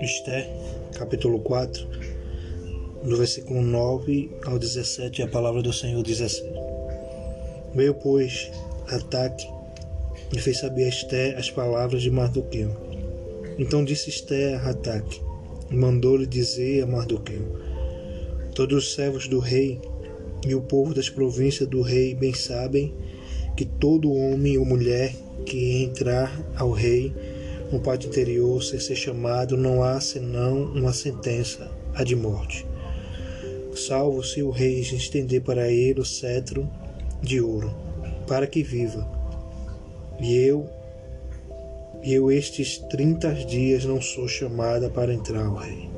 Esther, capítulo 4, do versículo 9 ao 17, a palavra do Senhor diz assim: Veio, pois, ataque e fez saber a Esther as palavras de Mardoqueu. Então disse Esther a Ataque, e mandou-lhe dizer a Mardoqueu: Todos os servos do rei e o povo das províncias do rei bem sabem que todo homem ou mulher que entrar ao rei no pátio interior sem ser chamado, não há senão uma sentença, a de morte. Salvo se o rei estender para ele o cetro de ouro, para que viva. E eu, e eu estes trinta dias não sou chamada para entrar ao rei.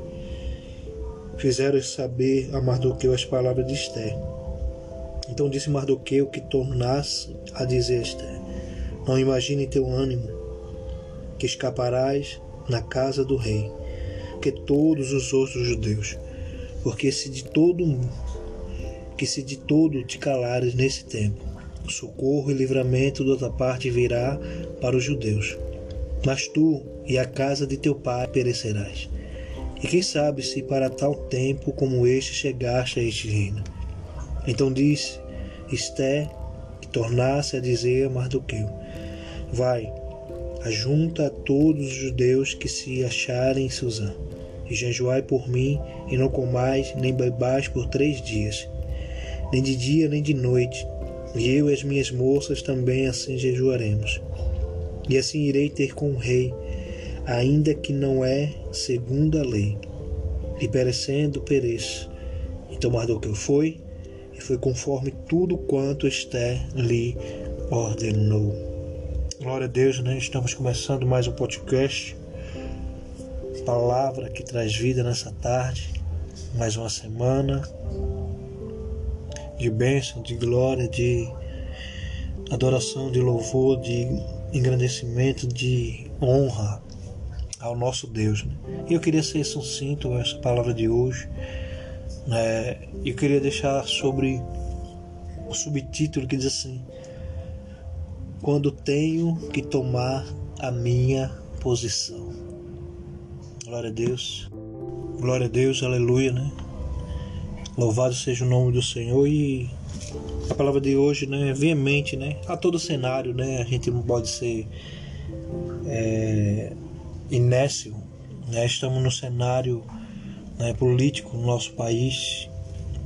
Fizeram saber a Mardoqueu as palavras de Esther. Então disse Mardoqueu que tornasse a dizer Esther: Não imagine teu ânimo que escaparás na casa do rei, que todos os outros judeus, porque se de todo que se de todo te calares nesse tempo, socorro e livramento de outra parte virá para os judeus. Mas tu e a casa de teu pai perecerás. E quem sabe se para tal tempo como este chegaste a este reino. Então disse Esté que tornasse a dizer a Mardoqueu: Vai, ajunta a todos os judeus que se acharem em Suzã, e jejuai por mim, e não comais nem bebais por três dias, nem de dia nem de noite, e eu e as minhas moças também assim jejuaremos. E assim irei ter com o rei, ainda que não é segundo a lei, e perecendo pereço. Então Mardoqueu foi, e foi conforme tudo quanto Esther lhe ordenou. Glória a Deus, né? Estamos começando mais um podcast. Palavra que traz vida nessa tarde. Mais uma semana de bênção, de glória, de adoração, de louvor, de engrandecimento, de honra ao nosso Deus. Né? E eu queria ser sucinto essa palavra de hoje. Né? Eu queria deixar sobre o subtítulo que diz assim: quando tenho que tomar a minha posição. Glória a Deus. Glória a Deus, aleluia, né? Louvado seja o nome do Senhor e a palavra de hoje, né, é veemente, né? A todo cenário, né? A gente não pode ser é, né? Estamos no cenário né, político no nosso país,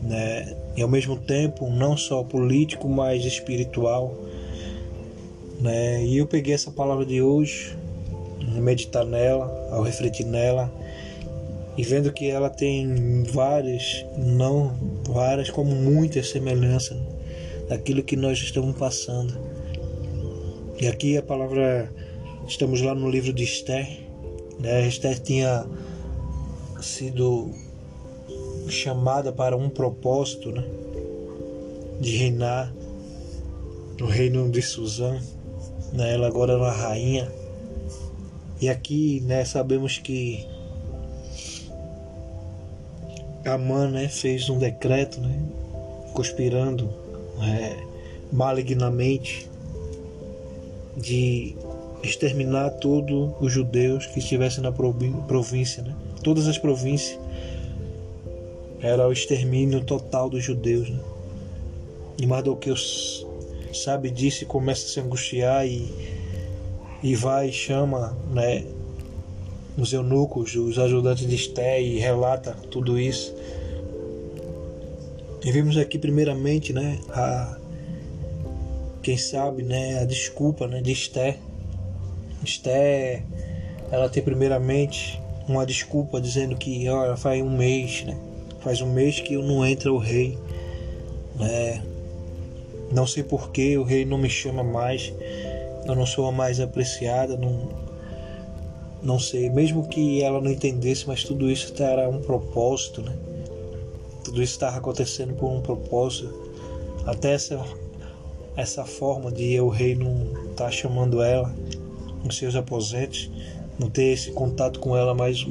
né? E ao mesmo tempo, não só político, mas espiritual né? E eu peguei essa palavra de hoje, meditar nela, ao refletir nela, e vendo que ela tem várias, não várias, como muitas semelhanças daquilo que nós estamos passando. E aqui a palavra, estamos lá no livro de Esther, né? Esther tinha sido chamada para um propósito, né? De reinar no reino de Suzã né? Ela agora é uma rainha. E aqui, né, sabemos que Amã, né, fez um decreto, né, conspirando é, malignamente de exterminar todos os judeus que estivessem na província, né? Todas as províncias era o extermínio total dos judeus, né? E Mardoqueus sabe disso e começa a se angustiar e, e vai e chama né, os eunucos, os ajudantes de Esté e relata tudo isso. E vimos aqui primeiramente né, a, quem sabe né, a desculpa né, de Esté. Esté ela tem primeiramente uma desculpa dizendo que olha, faz um mês, né? Faz um mês que eu não entra o rei. Né? Não sei por que o rei não me chama mais, eu não sou a mais apreciada, não, não sei. Mesmo que ela não entendesse, mas tudo isso era um propósito, né? Tudo isso estava acontecendo por um propósito. Até essa, essa forma de o rei não estar tá chamando ela nos seus aposentos, não ter esse contato com ela mais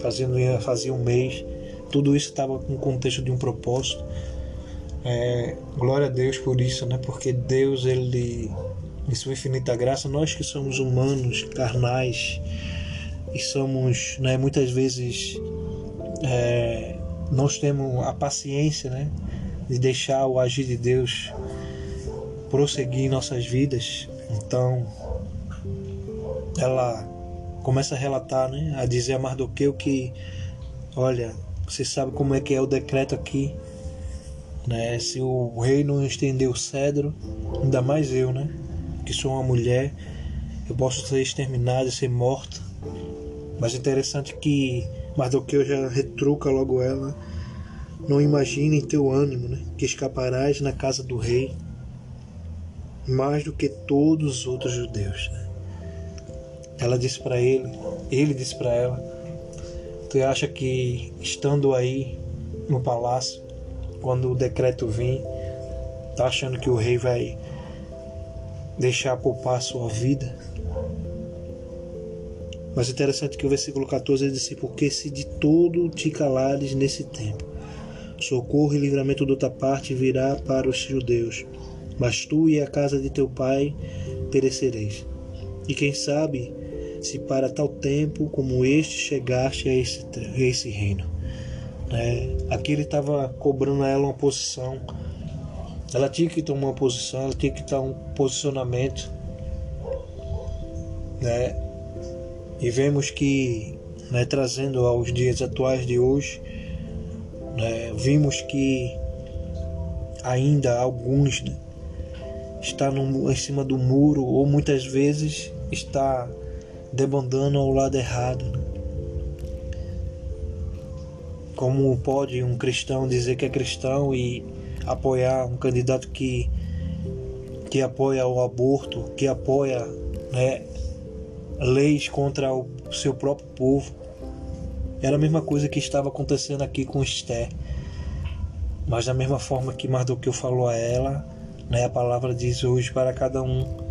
fazendo fazia um mês. Tudo isso estava com o contexto de um propósito. É, glória a Deus por isso, né? Porque Deus ele em sua infinita graça, nós que somos humanos, carnais, e somos, né, muitas vezes, é, nós temos a paciência, né, de deixar o agir de Deus prosseguir em nossas vidas. Então, ela começa a relatar, né, a dizer a Mardoqueu que, olha, você sabe como é que é o decreto aqui, né? Se o rei não estender o cedro, ainda mais eu, né? Que sou uma mulher, eu posso ser exterminada, ser morta. Mas é interessante que Mardoqueu já retruca logo ela. Não imagine em teu ânimo, né? Que escaparás na casa do rei mais do que todos os outros judeus. Né? Ela disse para ele, ele disse para ela: Tu acha que estando aí no palácio, quando o decreto vir, tá achando que o rei vai deixar poupar a sua vida? Mas é interessante que o versículo 14 diz assim: Porque se de todo te calares nesse tempo, socorro e livramento de outra parte virá para os judeus mas tu e a casa de teu pai perecereis. E quem sabe se para tal tempo como este chegaste a esse, a esse reino. É, aqui ele estava cobrando a ela uma posição. Ela tinha que tomar uma posição, ela tinha que dar um posicionamento. Né? E vemos que, né, trazendo aos dias atuais de hoje, né, vimos que ainda alguns né, está em cima do muro ou muitas vezes está debandando ao lado errado. Como pode um cristão dizer que é cristão e apoiar um candidato que, que apoia o aborto, que apoia né, leis contra o seu próprio povo? Era a mesma coisa que estava acontecendo aqui com Esther. Mas da mesma forma que Mardoqueu falou a ela, né? A palavra diz hoje para cada um.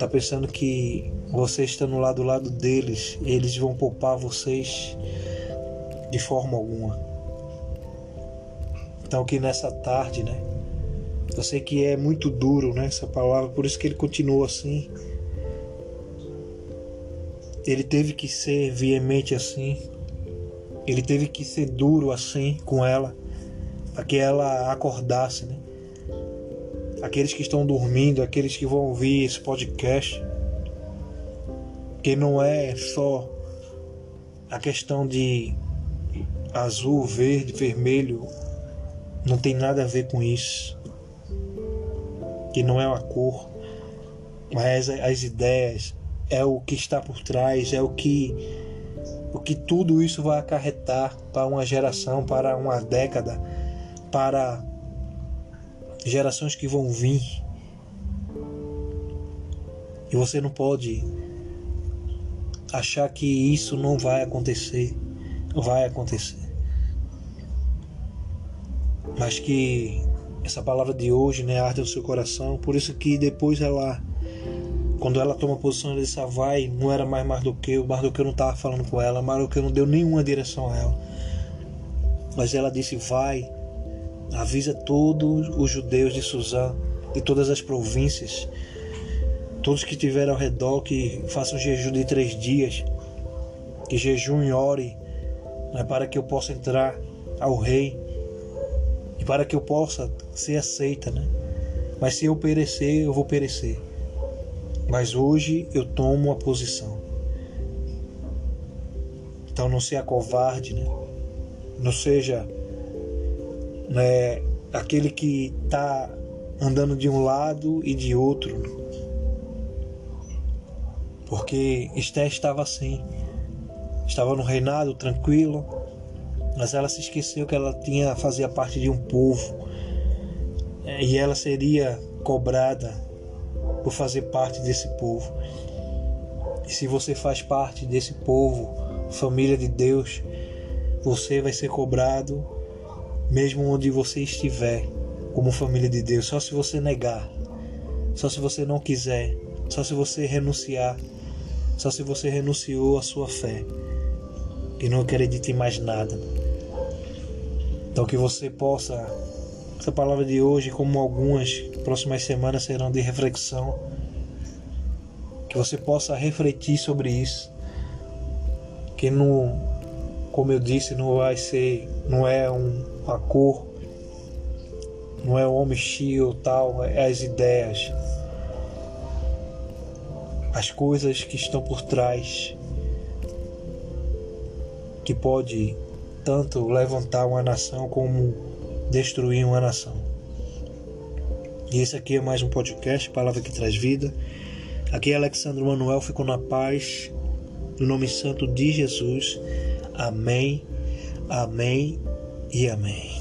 Tá pensando que você estando lá do lado deles, eles vão poupar vocês de forma alguma. Então que nessa tarde, né? Eu sei que é muito duro, né, essa palavra, por isso que ele continua assim. Ele teve que ser veemente assim. Ele teve que ser duro assim com ela, para que ela acordasse, né? Aqueles que estão dormindo, aqueles que vão ouvir esse podcast, que não é só a questão de azul, verde, vermelho, não tem nada a ver com isso. Que não é uma cor, mas as ideias, é o que está por trás, é o que o que tudo isso vai acarretar para uma geração, para uma década, para gerações que vão vir. E você não pode achar que isso não vai acontecer. Vai acontecer. Mas que essa palavra de hoje né, arde no seu coração. Por isso que depois ela, quando ela toma posição, ela disse: ah, vai, não era mais Mardoqueu. Mardoqueu não estava falando com ela. Mardoqueu não deu nenhuma direção a ela. Mas ela disse: vai Avisa todos os judeus de Suzã, de todas as províncias, todos que estiverem ao redor, que façam jejum de três dias, que jejum e ore, né, para que eu possa entrar ao rei e para que eu possa ser aceita, né? Mas se eu perecer, eu vou perecer. Mas hoje eu tomo a posição. Então não seja covarde, né? Não seja né, aquele que está andando de um lado e de outro. Porque Esté estava assim, estava no reinado tranquilo, mas ela se esqueceu que ela tinha fazia parte de um povo é, e ela seria cobrada por fazer parte desse povo. E se você faz parte desse povo, família de Deus, você vai ser cobrado mesmo onde você estiver, como família de Deus, só se você negar, só se você não quiser, só se você renunciar, só se você renunciou à sua fé e não acredita em mais nada. Então que você possa Essa palavra de hoje, como algumas próximas semanas serão de reflexão, que você possa refletir sobre isso, que não, como eu disse, não vai ser, não é um, uma cor, não é o homem X ou tal, é as ideias, as coisas que estão por trás, que pode tanto levantar uma nação como destruir uma nação. E esse aqui é mais um podcast, Palavra que Traz Vida. Aqui é Alexandre Manuel, ficou na paz, no nome santo de Jesus. Amém, amém e amém.